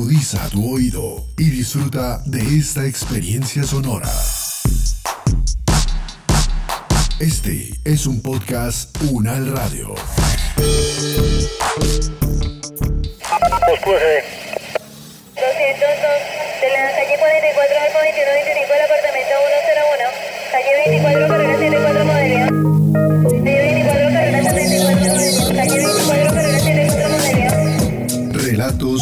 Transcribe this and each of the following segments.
Agudiza tu oído y disfruta de esta experiencia sonora. Este es un podcast Unal Radio. de la calle 44 al 2125 del apartamento 101, calle 24 carrera 74 Modelia.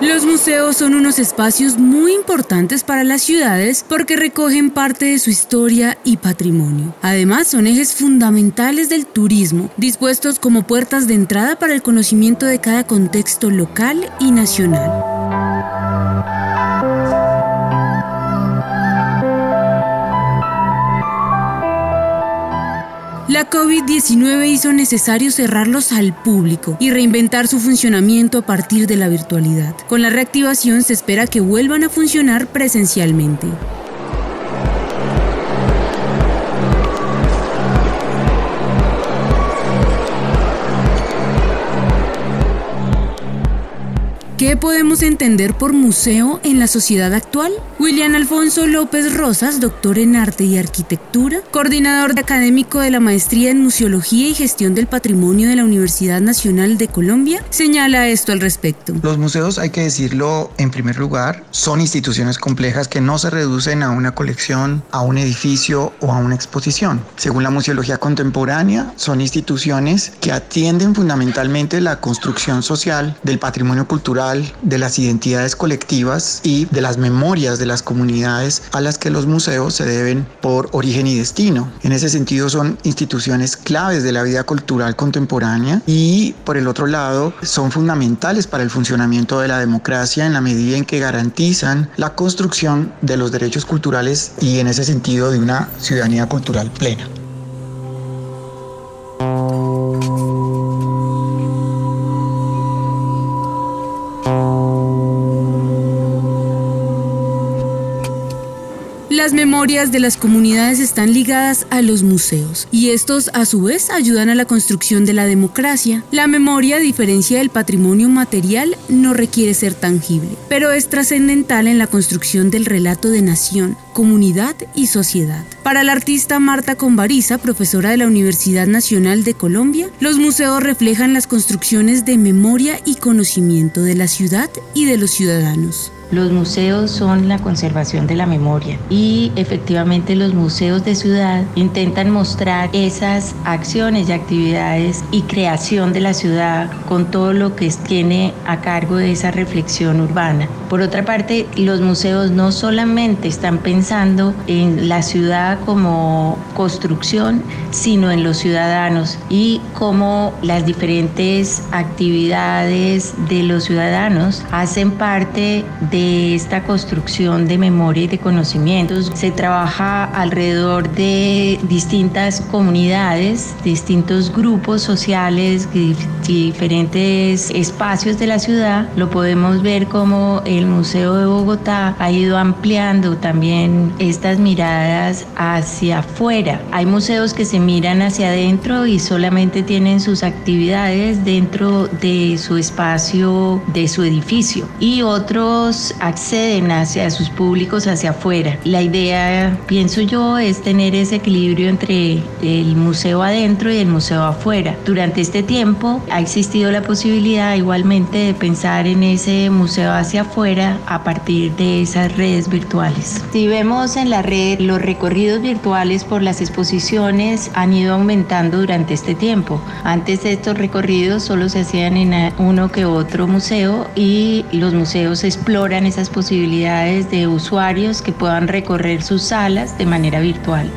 Los museos son unos espacios muy importantes para las ciudades porque recogen parte de su historia y patrimonio. Además, son ejes fundamentales del turismo, dispuestos como puertas de entrada para el conocimiento de cada contexto local y nacional. La COVID-19 hizo necesario cerrarlos al público y reinventar su funcionamiento a partir de la virtualidad. Con la reactivación se espera que vuelvan a funcionar presencialmente. ¿Qué podemos entender por museo en la sociedad actual? William Alfonso López Rosas, doctor en arte y arquitectura, coordinador académico de la maestría en museología y gestión del patrimonio de la Universidad Nacional de Colombia, señala esto al respecto. Los museos, hay que decirlo en primer lugar, son instituciones complejas que no se reducen a una colección, a un edificio o a una exposición. Según la museología contemporánea, son instituciones que atienden fundamentalmente la construcción social del patrimonio cultural de las identidades colectivas y de las memorias de las comunidades a las que los museos se deben por origen y destino. En ese sentido son instituciones claves de la vida cultural contemporánea y por el otro lado son fundamentales para el funcionamiento de la democracia en la medida en que garantizan la construcción de los derechos culturales y en ese sentido de una ciudadanía cultural plena. Las memorias de las comunidades están ligadas a los museos y estos a su vez ayudan a la construcción de la democracia. La memoria, a diferencia del patrimonio material, no requiere ser tangible, pero es trascendental en la construcción del relato de nación, comunidad y sociedad. Para la artista Marta Convariza, profesora de la Universidad Nacional de Colombia, los museos reflejan las construcciones de memoria y conocimiento de la ciudad y de los ciudadanos. Los museos son la conservación de la memoria y efectivamente los museos de ciudad intentan mostrar esas acciones y actividades y creación de la ciudad con todo lo que tiene a cargo de esa reflexión urbana. Por otra parte, los museos no solamente están pensando en la ciudad como construcción, sino en los ciudadanos y cómo las diferentes actividades de los ciudadanos hacen parte de esta construcción de memoria y de conocimientos. Se trabaja alrededor de distintas comunidades, distintos grupos sociales, diferentes espacios de la ciudad. Lo podemos ver como el Museo de Bogotá ha ido ampliando también estas miradas hacia afuera. Hay museos que se miran hacia adentro y solamente tienen sus actividades dentro de su espacio, de su edificio. Y otros acceden hacia sus públicos hacia afuera. La idea, pienso yo, es tener ese equilibrio entre el museo adentro y el museo afuera. Durante este tiempo ha existido la posibilidad igualmente de pensar en ese museo hacia afuera a partir de esas redes virtuales. Si vemos en la red, los recorridos virtuales por las exposiciones han ido aumentando durante este tiempo. Antes estos recorridos solo se hacían en uno que otro museo y los museos exploran esas posibilidades de usuarios que puedan recorrer sus salas de manera virtual.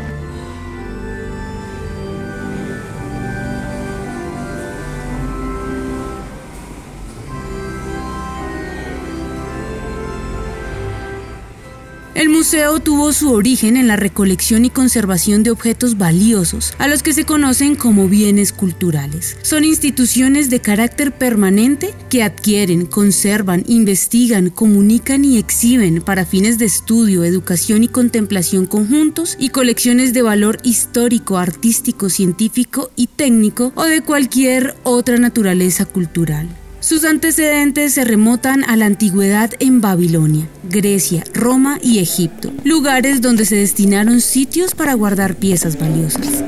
El museo tuvo su origen en la recolección y conservación de objetos valiosos, a los que se conocen como bienes culturales. Son instituciones de carácter permanente que adquieren, conservan, investigan, comunican y exhiben para fines de estudio, educación y contemplación conjuntos y colecciones de valor histórico, artístico, científico y técnico o de cualquier otra naturaleza cultural. Sus antecedentes se remotan a la antigüedad en Babilonia, Grecia, Roma y Egipto, lugares donde se destinaron sitios para guardar piezas valiosas.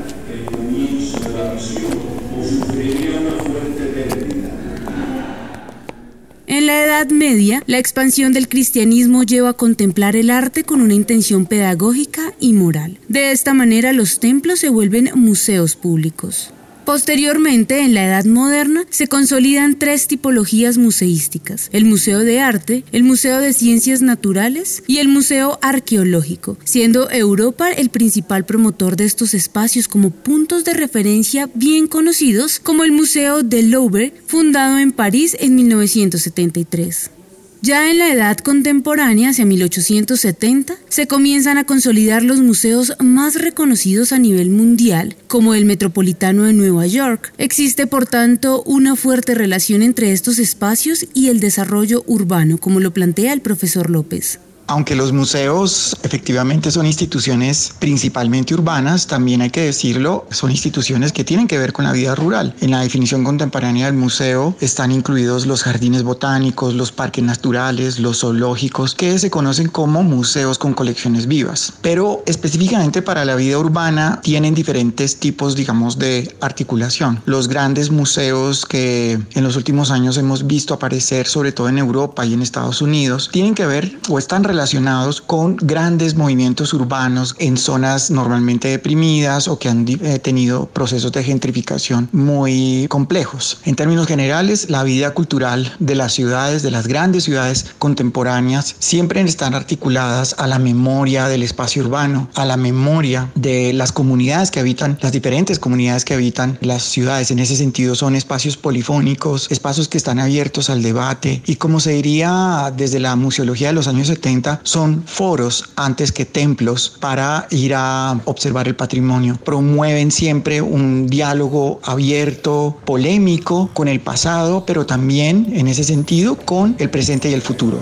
En la Edad Media, la expansión del cristianismo lleva a contemplar el arte con una intención pedagógica y moral. De esta manera, los templos se vuelven museos públicos. Posteriormente, en la Edad Moderna, se consolidan tres tipologías museísticas, el Museo de Arte, el Museo de Ciencias Naturales y el Museo Arqueológico, siendo Europa el principal promotor de estos espacios como puntos de referencia bien conocidos como el Museo del Louvre, fundado en París en 1973. Ya en la edad contemporánea, hacia 1870, se comienzan a consolidar los museos más reconocidos a nivel mundial, como el Metropolitano de Nueva York. Existe, por tanto, una fuerte relación entre estos espacios y el desarrollo urbano, como lo plantea el profesor López. Aunque los museos efectivamente son instituciones principalmente urbanas, también hay que decirlo, son instituciones que tienen que ver con la vida rural. En la definición contemporánea del museo están incluidos los jardines botánicos, los parques naturales, los zoológicos, que se conocen como museos con colecciones vivas. Pero específicamente para la vida urbana tienen diferentes tipos, digamos, de articulación. Los grandes museos que en los últimos años hemos visto aparecer, sobre todo en Europa y en Estados Unidos, tienen que ver o están relacionados relacionados con grandes movimientos urbanos en zonas normalmente deprimidas o que han eh, tenido procesos de gentrificación muy complejos. En términos generales, la vida cultural de las ciudades, de las grandes ciudades contemporáneas, siempre están articuladas a la memoria del espacio urbano, a la memoria de las comunidades que habitan, las diferentes comunidades que habitan las ciudades. En ese sentido, son espacios polifónicos, espacios que están abiertos al debate y como se diría desde la museología de los años 70, son foros antes que templos para ir a observar el patrimonio. Promueven siempre un diálogo abierto, polémico con el pasado, pero también en ese sentido con el presente y el futuro.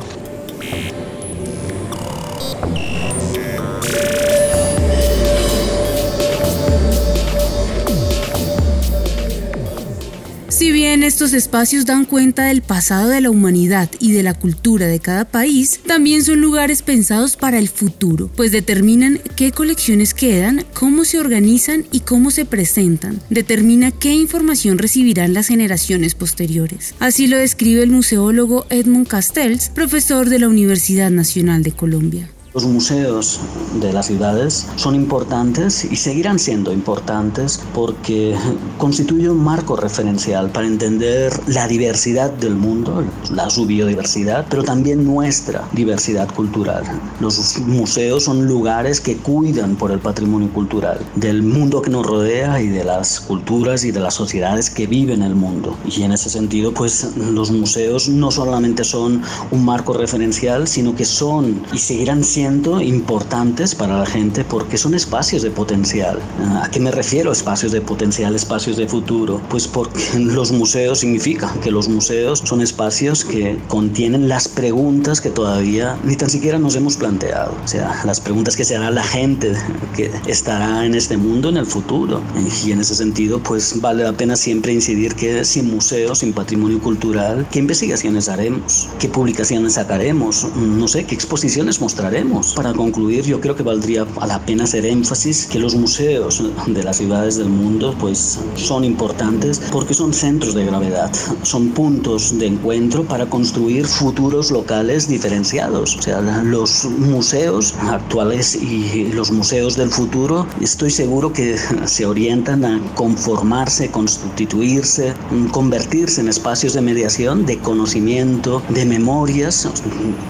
Si bien estos espacios dan cuenta del pasado de la humanidad y de la cultura de cada país, también son lugares pensados para el futuro, pues determinan qué colecciones quedan, cómo se organizan y cómo se presentan. Determina qué información recibirán las generaciones posteriores. Así lo describe el museólogo Edmund Castells, profesor de la Universidad Nacional de Colombia. Los museos de las ciudades son importantes y seguirán siendo importantes porque constituyen un marco referencial para entender la diversidad del mundo, la su biodiversidad, pero también nuestra diversidad cultural. Los museos son lugares que cuidan por el patrimonio cultural del mundo que nos rodea y de las culturas y de las sociedades que viven el mundo. Y en ese sentido, pues los museos no solamente son un marco referencial, sino que son y seguirán siendo importantes para la gente porque son espacios de potencial. ¿A qué me refiero espacios de potencial, espacios de futuro? Pues porque los museos significa que los museos son espacios que contienen las preguntas que todavía ni tan siquiera nos hemos planteado. O sea, las preguntas que se hará la gente que estará en este mundo en el futuro. Y en ese sentido, pues vale la pena siempre incidir que sin museos, sin patrimonio cultural, ¿qué investigaciones haremos? ¿Qué publicaciones sacaremos? No sé, ¿qué exposiciones mostraremos? Para concluir, yo creo que valdría a la pena hacer énfasis que los museos de las ciudades del mundo pues son importantes porque son centros de gravedad, son puntos de encuentro para construir futuros locales diferenciados. O sea, los museos actuales y los museos del futuro estoy seguro que se orientan a conformarse, constituirse, convertirse en espacios de mediación, de conocimiento, de memorias.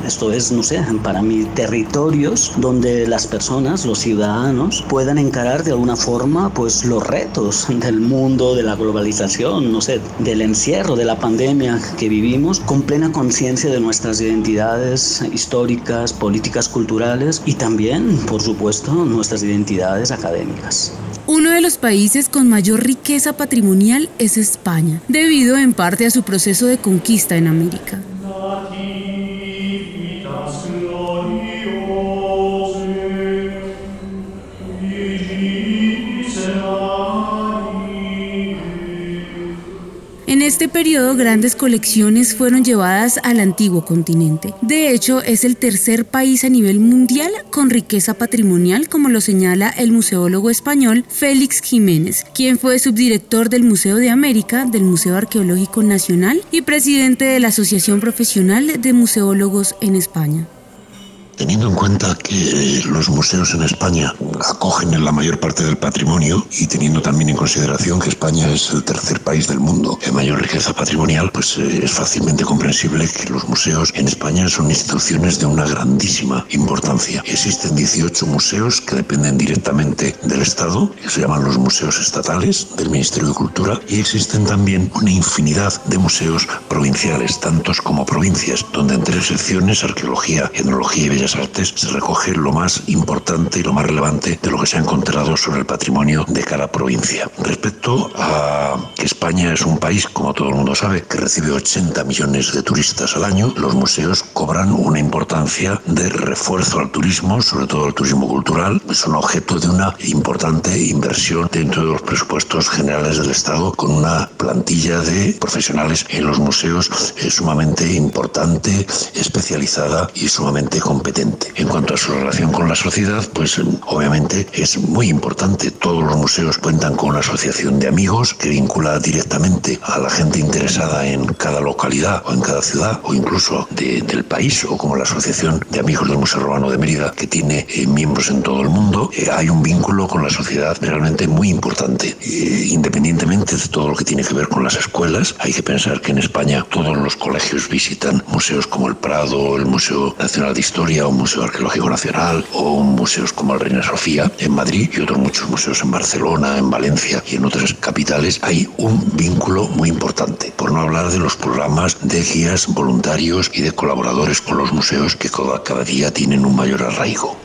Esto es, no sé, para mi territorio donde las personas, los ciudadanos, puedan encarar de alguna forma pues los retos del mundo, de la globalización, no del encierro, de la pandemia que vivimos, con plena conciencia de nuestras identidades históricas, políticas, culturales y también, por supuesto, nuestras identidades académicas. Uno de los países con mayor riqueza patrimonial es España, debido en parte a su proceso de conquista en América. Este periodo grandes colecciones fueron llevadas al antiguo continente. De hecho, es el tercer país a nivel mundial con riqueza patrimonial, como lo señala el museólogo español Félix Jiménez, quien fue subdirector del Museo de América, del Museo Arqueológico Nacional y presidente de la Asociación Profesional de Museólogos en España. Teniendo en cuenta que los museos en España acogen en la mayor parte del patrimonio y teniendo también en consideración que España es el tercer país del mundo en mayor riqueza patrimonial, pues eh, es fácilmente comprensible que los museos en España son instituciones de una grandísima importancia. Existen 18 museos que dependen directamente del Estado, que se llaman los museos estatales del Ministerio de Cultura, y existen también una infinidad de museos provinciales, tantos como provincias, donde en tres secciones, arqueología, etnología y bellas Artes se recoge lo más importante y lo más relevante de lo que se ha encontrado sobre el patrimonio de cada provincia. Respecto a que España es un país, como todo el mundo sabe, que recibe 80 millones de turistas al año, los museos cobran una importancia de refuerzo al turismo, sobre todo al turismo cultural, son objeto de una importante inversión dentro de los presupuestos generales del Estado, con una plantilla de profesionales en los museos eh, sumamente importante, especializada y sumamente competente. En cuanto a su relación con la sociedad, pues obviamente es muy importante. Todos los museos cuentan con una asociación de amigos que vincula directamente a la gente interesada en cada localidad o en cada ciudad o incluso del país o como la Asociación de Amigos del Museo Romano de Mérida que tiene eh, miembros en todo el mundo. Eh, hay un vínculo con la sociedad realmente muy importante. Eh, independientemente de todo lo que tiene que ver con las escuelas, hay que pensar que en España todos los colegios visitan museos como el Prado, el Museo Nacional de Historia un Museo Arqueológico Nacional o museos como el Reina Sofía en Madrid y otros muchos museos en Barcelona, en Valencia y en otras capitales, hay un vínculo muy importante. Por no hablar de los programas de guías voluntarios y de colaboradores con los museos que cada, día tienen un mayor arraigo.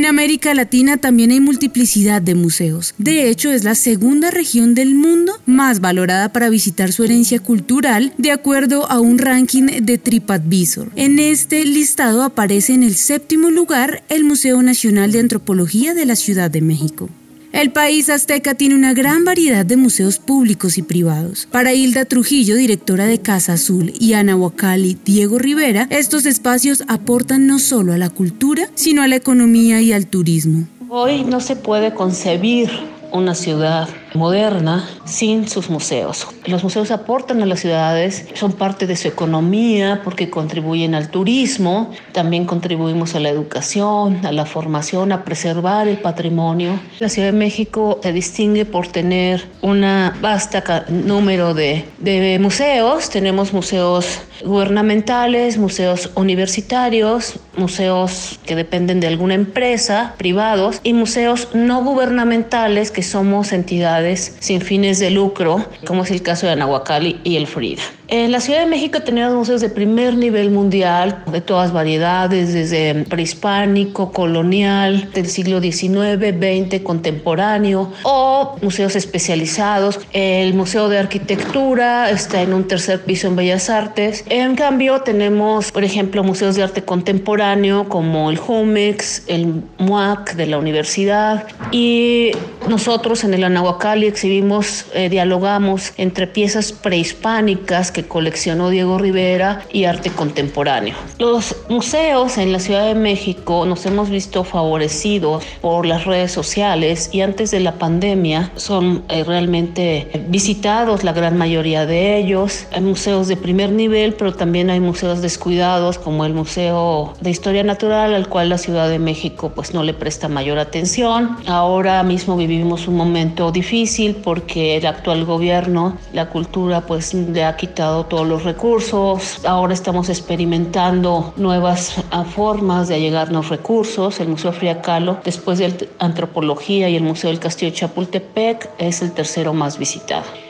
En América Latina también hay multiplicidad de museos. De hecho, es la segunda región del mundo más valorada para visitar su herencia cultural, de acuerdo a un ranking de TripAdvisor. En este listado aparece en el séptimo lugar el Museo Nacional de Antropología de la Ciudad de México. El país azteca tiene una gran variedad de museos públicos y privados. Para Hilda Trujillo, directora de Casa Azul, y Ana Huacali, Diego Rivera, estos espacios aportan no solo a la cultura, sino a la economía y al turismo. Hoy no se puede concebir una ciudad moderna sin sus museos. Los museos aportan a las ciudades, son parte de su economía porque contribuyen al turismo, también contribuimos a la educación, a la formación, a preservar el patrimonio. La Ciudad de México se distingue por tener una vasta número de, de museos. Tenemos museos gubernamentales, museos universitarios, museos que dependen de alguna empresa, privados, y museos no gubernamentales que somos entidades sin fines de lucro, como es el caso de Anahuacalli y el Frida. En la Ciudad de México tenemos museos de primer nivel mundial, de todas variedades, desde prehispánico, colonial, del siglo XIX, XX, contemporáneo, o museos especializados. El Museo de Arquitectura está en un tercer piso en Bellas Artes. En cambio, tenemos, por ejemplo, museos de arte contemporáneo como el Jumex, el MUAC de la universidad, y nosotros en el Anahuacalli exhibimos, eh, dialogamos entre piezas prehispánicas que coleccionó Diego Rivera y arte contemporáneo. Los museos en la Ciudad de México nos hemos visto favorecidos por las redes sociales y antes de la pandemia son eh, realmente visitados la gran mayoría de ellos. Hay museos de primer nivel, pero también hay museos descuidados como el Museo de Historia Natural al cual la Ciudad de México pues no le presta mayor atención. Ahora mismo vivimos un momento difícil porque el actual gobierno, la cultura, pues le ha quitado todos los recursos. Ahora estamos experimentando nuevas ah, formas de allegarnos recursos. El Museo Friacalo, después de Antropología y el Museo del Castillo de Chapultepec, es el tercero más visitado.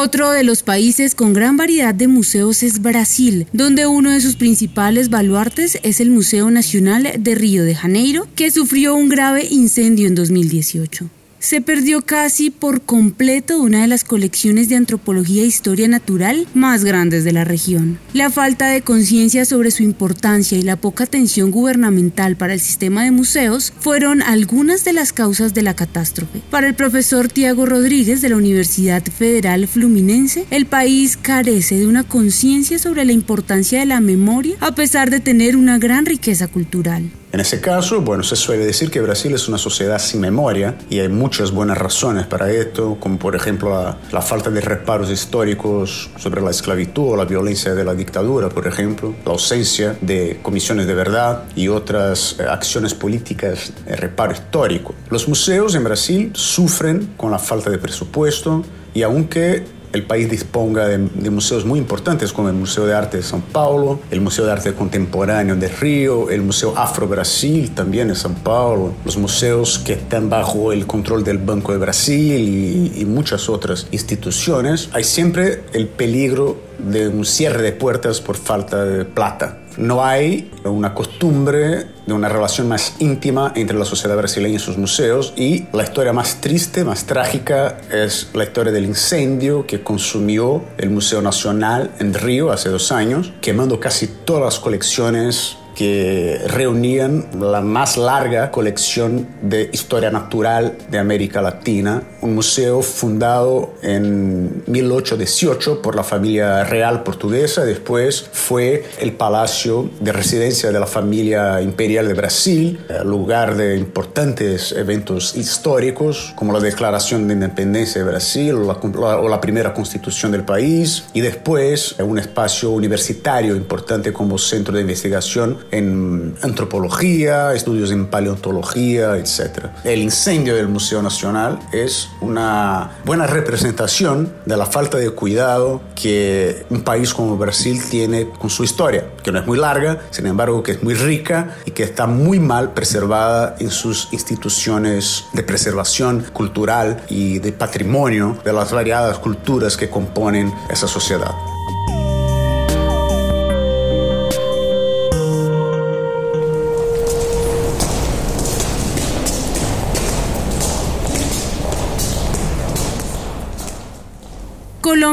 Otro de los países con gran variedad de museos es Brasil, donde uno de sus principales baluartes es el Museo Nacional de Río de Janeiro, que sufrió un grave incendio en 2018 se perdió casi por completo una de las colecciones de antropología e historia natural más grandes de la región. La falta de conciencia sobre su importancia y la poca atención gubernamental para el sistema de museos fueron algunas de las causas de la catástrofe. Para el profesor Tiago Rodríguez de la Universidad Federal Fluminense, el país carece de una conciencia sobre la importancia de la memoria a pesar de tener una gran riqueza cultural. En ese caso, bueno, se suele decir que Brasil es una sociedad sin memoria y hay muchas buenas razones para esto, como por ejemplo la, falta de reparos históricos sobre la esclavitud o la violencia de la dictadura, por ejemplo, la ausencia de comisiones de verdad y otras eh, acciones políticas de reparo histórico. Los museos en Brasil sufren con la falta de presupuesto y aunque el país disponga de, museos muy importantes como el Museo de Arte de São Paulo, el Museo de Arte Contemporáneo de Río, el Museo Afro Brasil también en São Paulo, los museos que están bajo el control del Banco de Brasil y muchas otras instituciones, hay siempre el peligro de un cierre de puertas por falta de plata. No hay una costumbre de una relación más íntima entre la sociedad brasileña y sus museos y la historia más triste, más trágica es la historia del incendio que consumió el Museo Nacional en Río hace dos años, quemando casi todas las colecciones que reunían la más larga colección de historia natural de América Latina, un museo fundado en 1818 por la familia real portuguesa, después fue el palacio de residencia de la familia imperial de Brasil, lugar de importantes eventos históricos como la declaración de independencia de Brasil o la, o la primera constitución del país, y después un espacio universitario importante como centro de investigación en antropología, estudios en paleontología, etc. El incendio del Museo Nacional es una buena representación de la falta de cuidado que un país como Brasil tiene con su historia, que no es muy larga, sin embargo que es muy rica y que está muy mal preservada en sus instituciones de preservación cultural y de patrimonio de las variadas culturas que componen esa sociedad.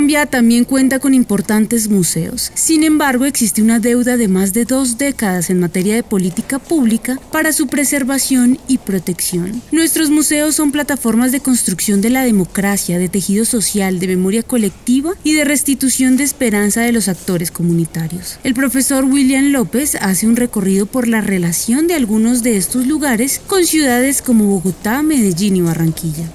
Colombia también cuenta con importantes museos. Sin embargo, existe una deuda de más de dos décadas en materia de política pública para su preservación y protección. Nuestros museos son plataformas de construcción de la democracia, de tejido social, de memoria colectiva y de restitución de esperanza de los actores comunitarios. El profesor William López hace un recorrido por la relación de algunos de estos lugares con ciudades como Bogotá, Medellín y Barranquilla.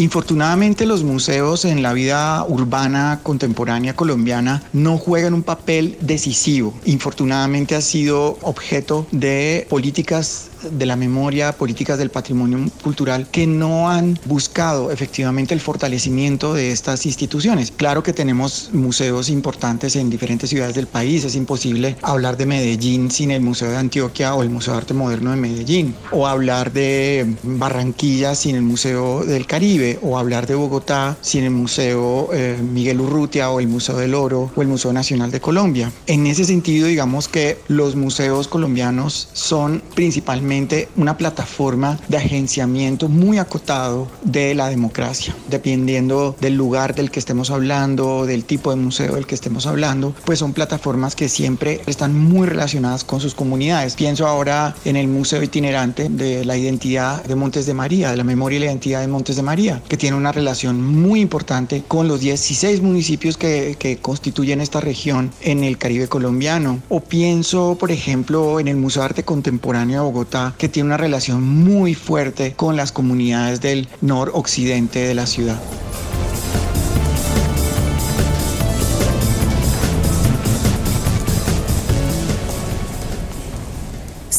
Infortunadamente los museos en la vida urbana contemporánea colombiana no juegan un papel decisivo. Infortunadamente ha sido objeto de políticas de la memoria, políticas del patrimonio cultural que no han buscado efectivamente el fortalecimiento de estas instituciones. Claro que tenemos museos importantes en diferentes ciudades del país, es imposible hablar de Medellín sin el Museo de Antioquia o el Museo de Arte Moderno de Medellín, o hablar de Barranquilla sin el Museo del Caribe, o hablar de Bogotá sin el Museo eh, Miguel Urrutia o el Museo del Oro o el Museo Nacional de Colombia. En ese sentido, digamos que los museos colombianos son principalmente una plataforma de agenciamiento muy acotado de la democracia. Dependiendo del lugar del que estemos hablando, del tipo de museo del que estemos hablando, pues son plataformas que siempre están muy relacionadas con sus comunidades. Pienso ahora en el Museo Itinerante de la Identidad de Montes de María, de la Memoria y la Identidad de Montes de María, que tiene una relación muy importante con los 16 municipios que, que constituyen esta región en el Caribe colombiano. O pienso, por ejemplo, en el Museo de Arte Contemporáneo de Bogotá, que tiene una relación muy fuerte con las comunidades del noroccidente de la ciudad.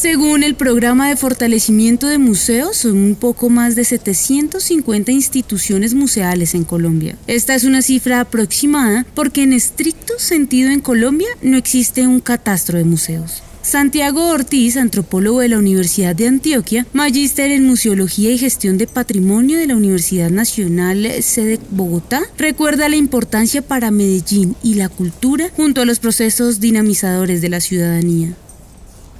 Según el programa de fortalecimiento de museos, son un poco más de 750 instituciones museales en Colombia. Esta es una cifra aproximada porque en estricto sentido en Colombia no existe un catastro de museos. Santiago Ortiz, antropólogo de la Universidad de Antioquia, magíster en Museología y Gestión de Patrimonio de la Universidad Nacional Sede Bogotá, recuerda la importancia para Medellín y la cultura junto a los procesos dinamizadores de la ciudadanía.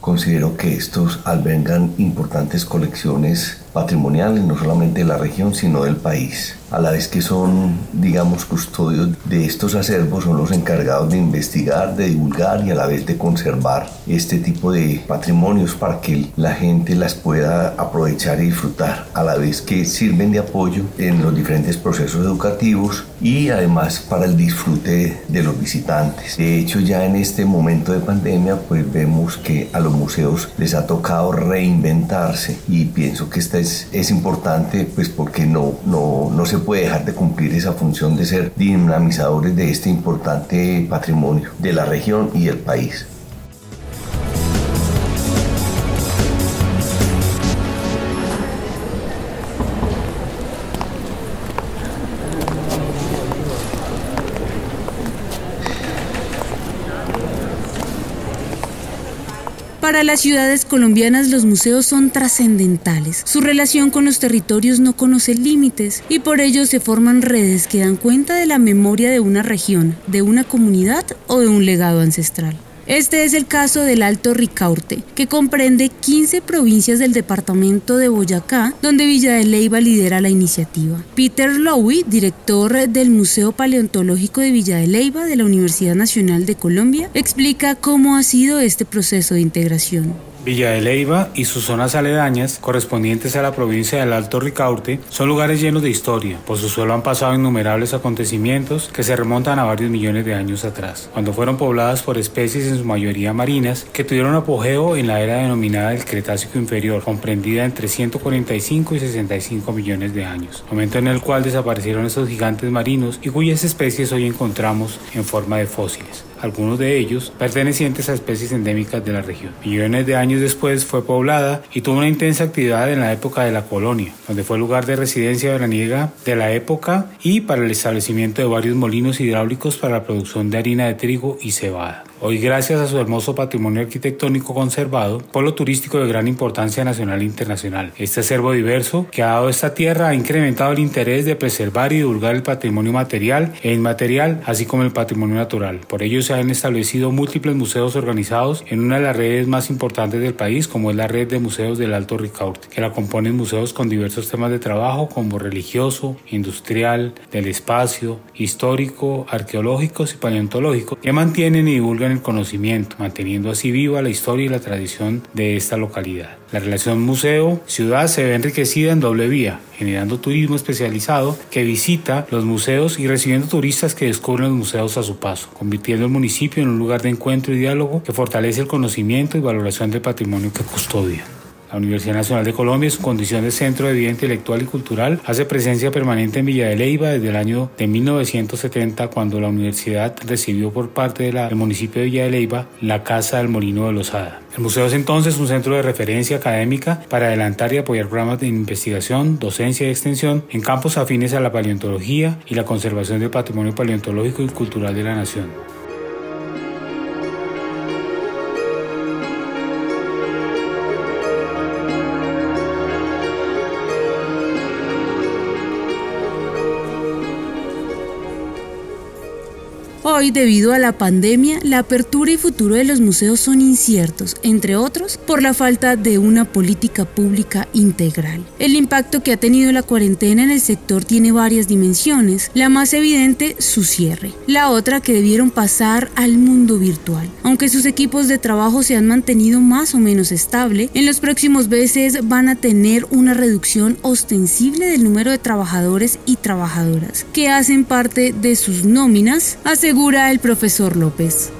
Considero que estos albergan importantes colecciones patrimoniales, no solamente de la región, sino del país. A la vez que son, digamos, custodios de estos acervos, son los encargados de investigar, de divulgar y a la vez de conservar este tipo de patrimonios para que la gente las pueda aprovechar y disfrutar, a la vez que sirven de apoyo en los diferentes procesos educativos y además para el disfrute de los visitantes. De hecho, ya en este momento de pandemia, pues vemos que a los museos les ha tocado reinventarse y pienso que esta es, importante pues porque no, no, no se puede dejar de cumplir esa función de ser dinamizadores de este importante patrimonio de la región y del país. Para las ciudades colombianas los museos son trascendentales. Su relación con los territorios no conoce límites y por ello se forman redes que dan cuenta de la memoria de una región, de una comunidad o de un legado ancestral. Este es el caso del Alto Ricaurte, que comprende 15 provincias del departamento de Boyacá, donde Villa de Leyva lidera la iniciativa. Peter Lowy, director del Museo Paleontológico de Villa de Leyva de la Universidad Nacional de Colombia, explica cómo ha sido este proceso de integración. Villa de Leyva y sus zonas aledañas, correspondientes a la provincia del Alto Ricaurte, son lugares llenos de historia. Por su suelo han pasado innumerables acontecimientos que se remontan a varios millones de años atrás, cuando fueron pobladas por especies en su mayoría marinas que tuvieron apogeo en la era denominada del Cretácico Inferior, comprendida entre 145 y 65 millones de años, momento en el cual desaparecieron estos gigantes marinos y cuyas especies hoy encontramos en forma de fósiles algunos de ellos pertenecientes a especies endémicas de la región. Millones de años después fue poblada y tuvo una intensa actividad en la época de la colonia, donde fue lugar de residencia veraniega de la época y para el establecimiento de varios molinos hidráulicos para la producción de harina de trigo y cebada. Hoy, gracias a su hermoso patrimonio arquitectónico conservado, polo turístico de gran importancia nacional e internacional. Este acervo diverso que ha dado esta tierra ha incrementado el interés de preservar y divulgar el patrimonio material e inmaterial, así como el patrimonio natural. Por ello se han establecido múltiples museos organizados en una de las redes más importantes del país, como es la red de museos del Alto Ricaurte, que la componen museos con diversos temas de trabajo como religioso, industrial, del espacio, histórico, arqueológicos y paleontológicos, que mantienen y divulgan el conocimiento, manteniendo así viva la historia y la tradición de esta localidad. La relación museo-ciudad se ve enriquecida en doble vía, generando turismo especializado que visita los museos y recibiendo turistas que descubren los museos a su paso, convirtiendo el municipio en un lugar de encuentro y diálogo que fortalece el conocimiento y valoración del patrimonio que custodia. La Universidad Nacional de Colombia, en su condición de centro de vida intelectual y cultural, hace presencia permanente en Villa de desde el año de 1970, cuando la universidad recibió por parte del municipio de Villa de la Casa del Molino de Lozada. El museo es entonces un centro de referencia académica para adelantar y apoyar programas de investigación, docencia y extensión en campos afines a la paleontología y la conservación del patrimonio paleontológico y cultural de la nación. Hoy, debido a la pandemia, la apertura y futuro de los museos son inciertos, entre otros, por la falta de una política pública integral. El impacto que ha tenido la cuarentena en el sector tiene varias dimensiones. La más evidente, su cierre. La otra, que debieron pasar al mundo virtual. Aunque sus equipos de trabajo se han mantenido más o menos estable, en los próximos meses van a tener una reducción ostensible del número de trabajadores y trabajadoras que hacen parte de sus nóminas, asegura el profesor López.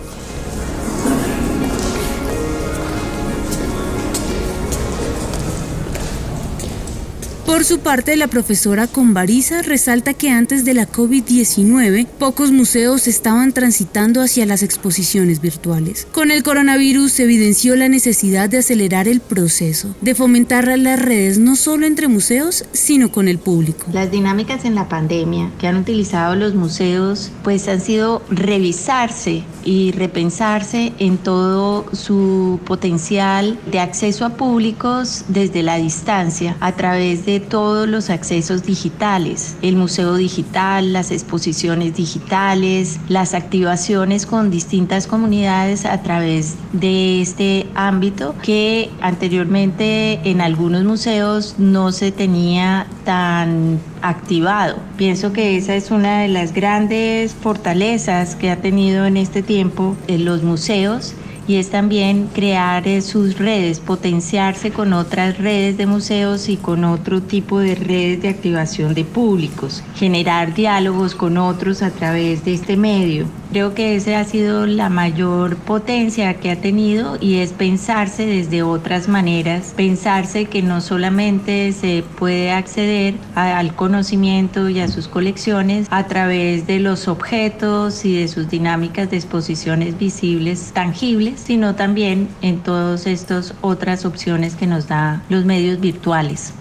Por su parte, la profesora Convariza resalta que antes de la COVID-19, pocos museos estaban transitando hacia las exposiciones virtuales. Con el coronavirus se evidenció la necesidad de acelerar el proceso, de fomentar las redes no solo entre museos, sino con el público. Las dinámicas en la pandemia que han utilizado los museos pues han sido revisarse y repensarse en todo su potencial de acceso a públicos desde la distancia a través de todos los accesos digitales, el museo digital, las exposiciones digitales, las activaciones con distintas comunidades a través de este ámbito que anteriormente en algunos museos no se tenía tan activado. Pienso que esa es una de las grandes fortalezas que ha tenido en este tiempo en los museos y es también crear eh, sus redes, potenciarse con otras redes de museos y con otro tipo de redes de activación de públicos, generar diálogos con otros a través de este medio. Creo que esa ha sido la mayor potencia que ha tenido y es pensarse desde otras maneras, pensarse que no solamente se puede acceder al conocimiento y a sus colecciones a través de los objetos y de sus dinámicas de exposiciones visibles, tangibles, sino también en todas estas otras opciones que nos da los medios virtuales.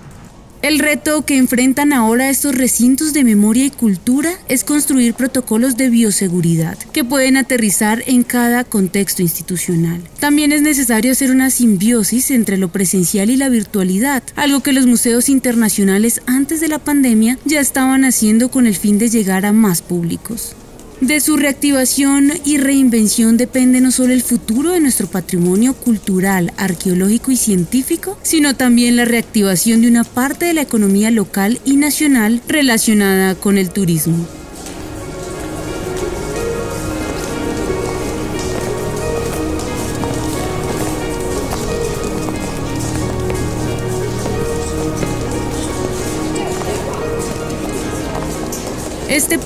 El reto que enfrentan ahora estos recintos de memoria y cultura es construir protocolos de bioseguridad que pueden aterrizar en cada contexto institucional. También es necesario hacer una simbiosis entre lo presencial y la virtualidad, algo que los museos internacionales antes de la pandemia ya estaban haciendo con el fin de llegar a más públicos. De su reactivación y reinvención depende no solo el futuro de nuestro patrimonio cultural, arqueológico y científico, sino también la reactivación de una parte de la economía local y nacional relacionada con el turismo.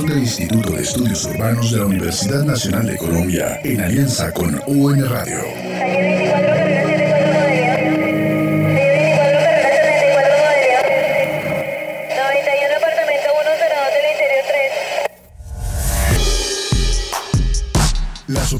Del Instituto de Estudios Urbanos de la Universidad Nacional de Colombia en alianza con UN Radio.